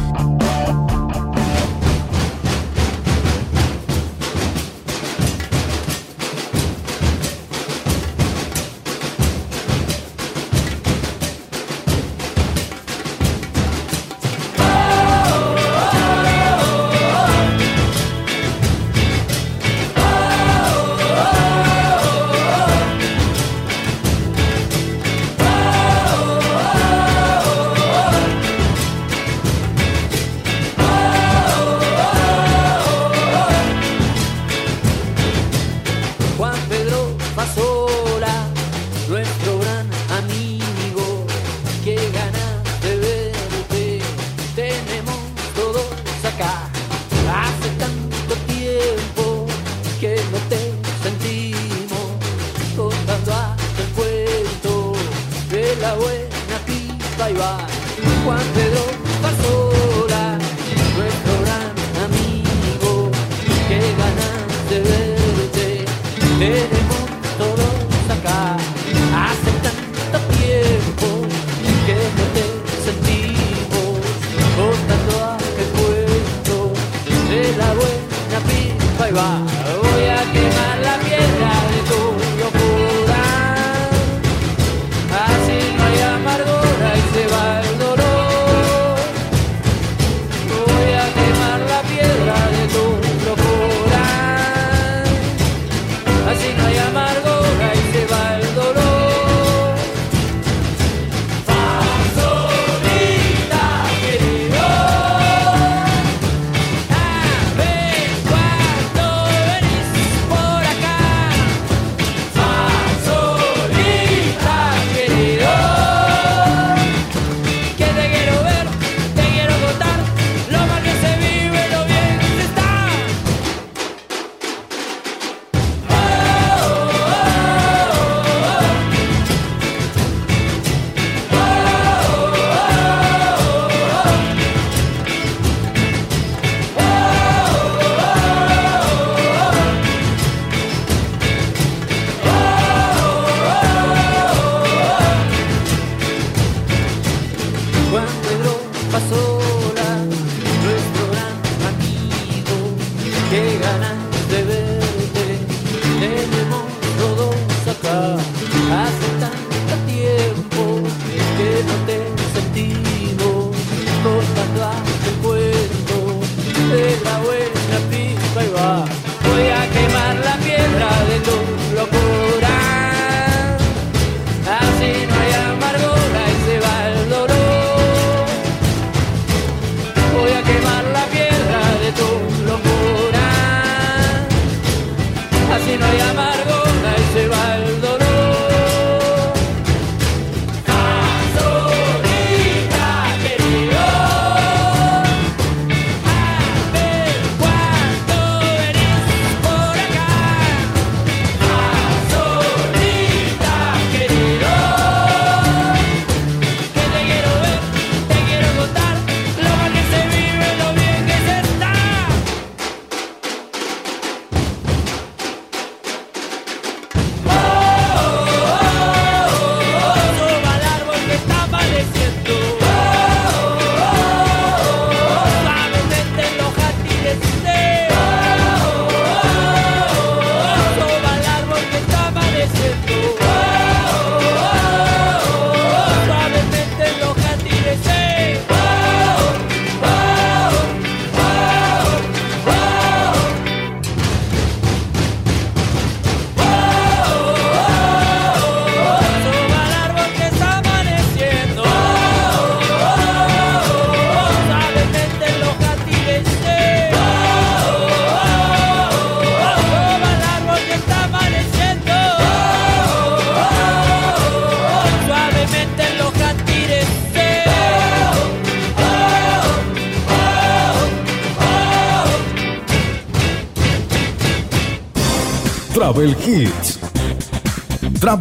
así no hay amargo.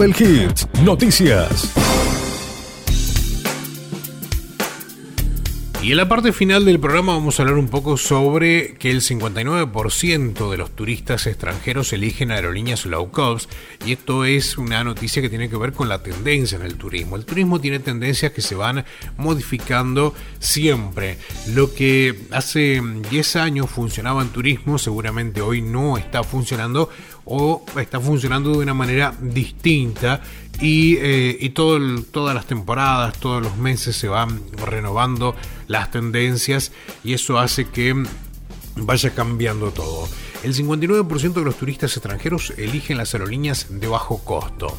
Travel Hits, noticias. Y en la parte final del programa vamos a hablar un poco sobre que el 59% de los turistas extranjeros eligen aerolíneas low cost y esto es una noticia que tiene que ver con la tendencia en el turismo. El turismo tiene tendencias que se van modificando siempre. Lo que hace 10 años funcionaba en turismo seguramente hoy no está funcionando o está funcionando de una manera distinta y, eh, todas las temporadas, todos los meses se van renovando las tendencias y eso hace que vaya cambiando todo. El 59% de los turistas extranjeros eligen las aerolíneas de bajo costo.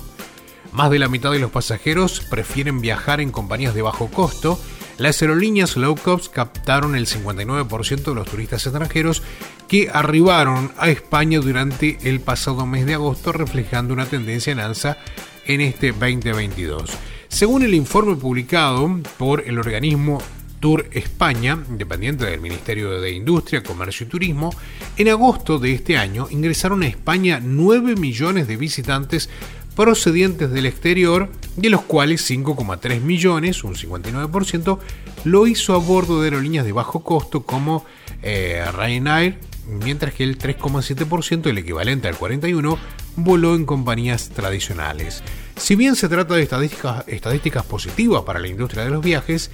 Más de la mitad de los pasajeros prefieren viajar en compañías de bajo costo. Las aerolíneas low cost captaron el 59% de los turistas extranjeros que arribaron a España durante el pasado mes de agosto, reflejando una tendencia en alza en este 2022. Según el informe publicado por el organismo Tour España, independiente del Ministerio de Industria, Comercio y Turismo, en agosto de este año ingresaron a España 9 millones de visitantes procedientes del exterior, de los cuales 5,3 millones, un 59%, lo hizo a bordo de aerolíneas de bajo costo como eh, Ryanair, mientras que el 3,7%, el equivalente al 41%, voló en compañías tradicionales. Si bien se trata de estadísticas, estadísticas positivas para la industria de los viajes,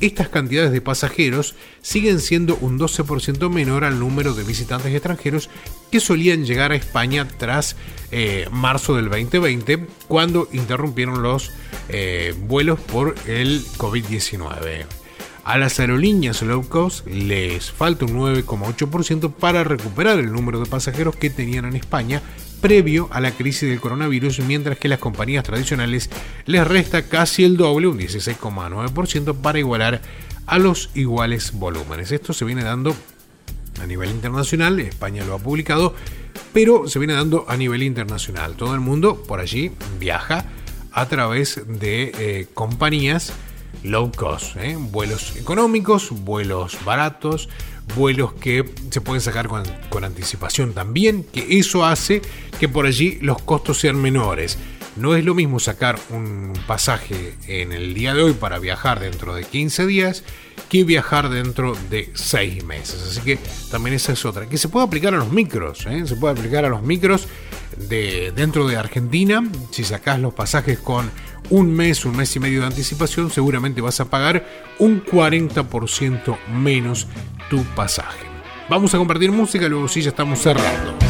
estas cantidades de pasajeros siguen siendo un 12% menor al número de visitantes extranjeros que solían llegar a España tras eh, marzo del 2020, cuando interrumpieron los eh, vuelos por el COVID-19. A las aerolíneas low cost les falta un 9,8% para recuperar el número de pasajeros que tenían en España previo a la crisis del coronavirus, mientras que las compañías tradicionales les resta casi el doble, un 16,9%, para igualar a los iguales volúmenes. Esto se viene dando a nivel internacional, España lo ha publicado, pero se viene dando a nivel internacional. Todo el mundo por allí viaja a través de eh, compañías low cost, ¿eh? vuelos económicos, vuelos baratos, vuelos que se pueden sacar con, con anticipación también, que eso hace que por allí los costos sean menores. No es lo mismo sacar un pasaje en el día de hoy para viajar dentro de 15 días que viajar dentro de 6 meses. Así que también esa es otra. Que se puede aplicar a los micros. ¿eh? Se puede aplicar a los micros de, dentro de Argentina. Si sacás los pasajes con un mes, un mes y medio de anticipación, seguramente vas a pagar un 40% menos tu pasaje. Vamos a compartir música, luego sí ya estamos cerrando.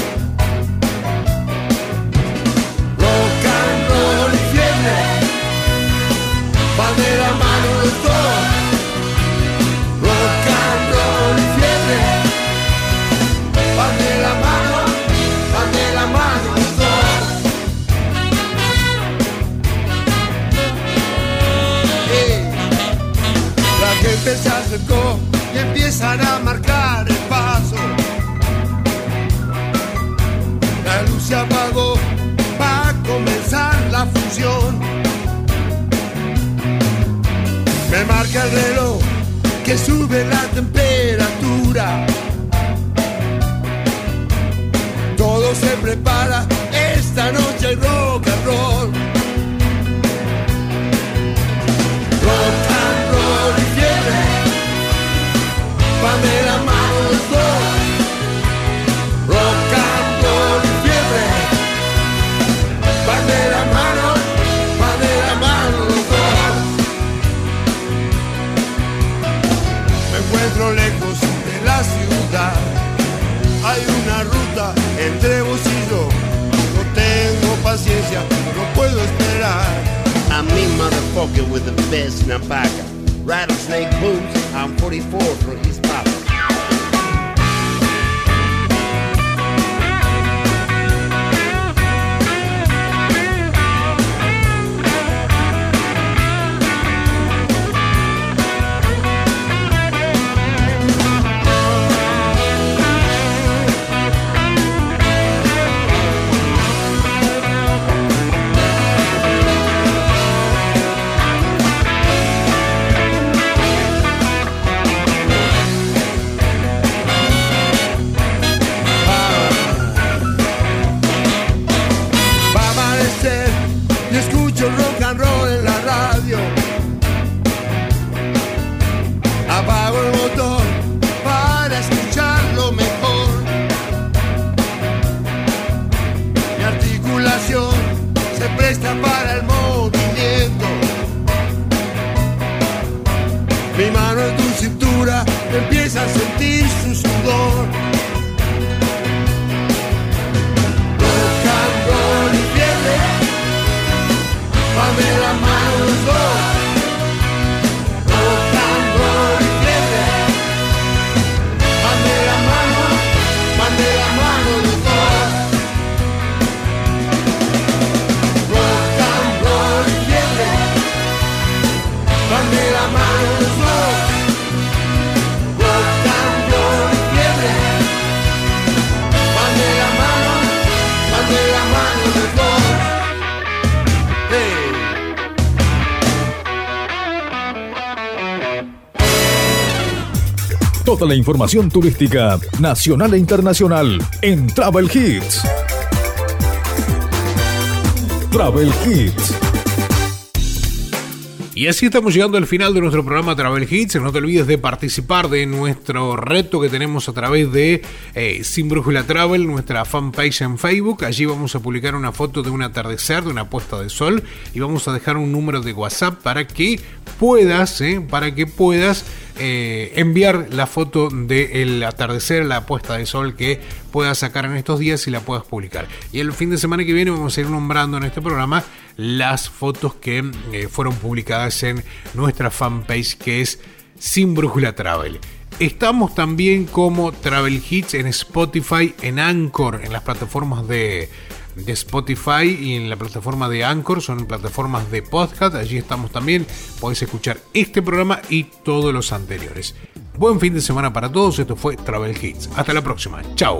Marca que sube la temperatura. Todo se prepara, esta noche hay rock and roll. Paciencia, no puedo esperar. I'm motherfucker with the best napaca. Rattlesnake boots, I'm 44 for his La información turística nacional e internacional en Travel Hits. Travel Hits. Y así estamos llegando al final de nuestro programa Travel Hits. No te olvides de participar de nuestro reto que tenemos a través de eh, Sin Brújula Travel, nuestra fanpage en Facebook. Allí vamos a publicar una foto de un atardecer, de una puesta de sol, y vamos a dejar un número de WhatsApp para que puedas, eh, para que puedas eh, enviar la foto del atardecer, la puesta de sol que puedas sacar en estos días y la puedas publicar. Y el fin de semana que viene vamos a ir nombrando en este programa las fotos que eh, fueron publicadas en nuestra fanpage que es Sin Brújula Travel. Estamos también como Travel Hits en Spotify, en Anchor, en las plataformas de, de Spotify y en la plataforma de Anchor, son plataformas de podcast, allí estamos también, podéis escuchar este programa y todos los anteriores. Buen fin de semana para todos, esto fue Travel Hits. Hasta la próxima, chao.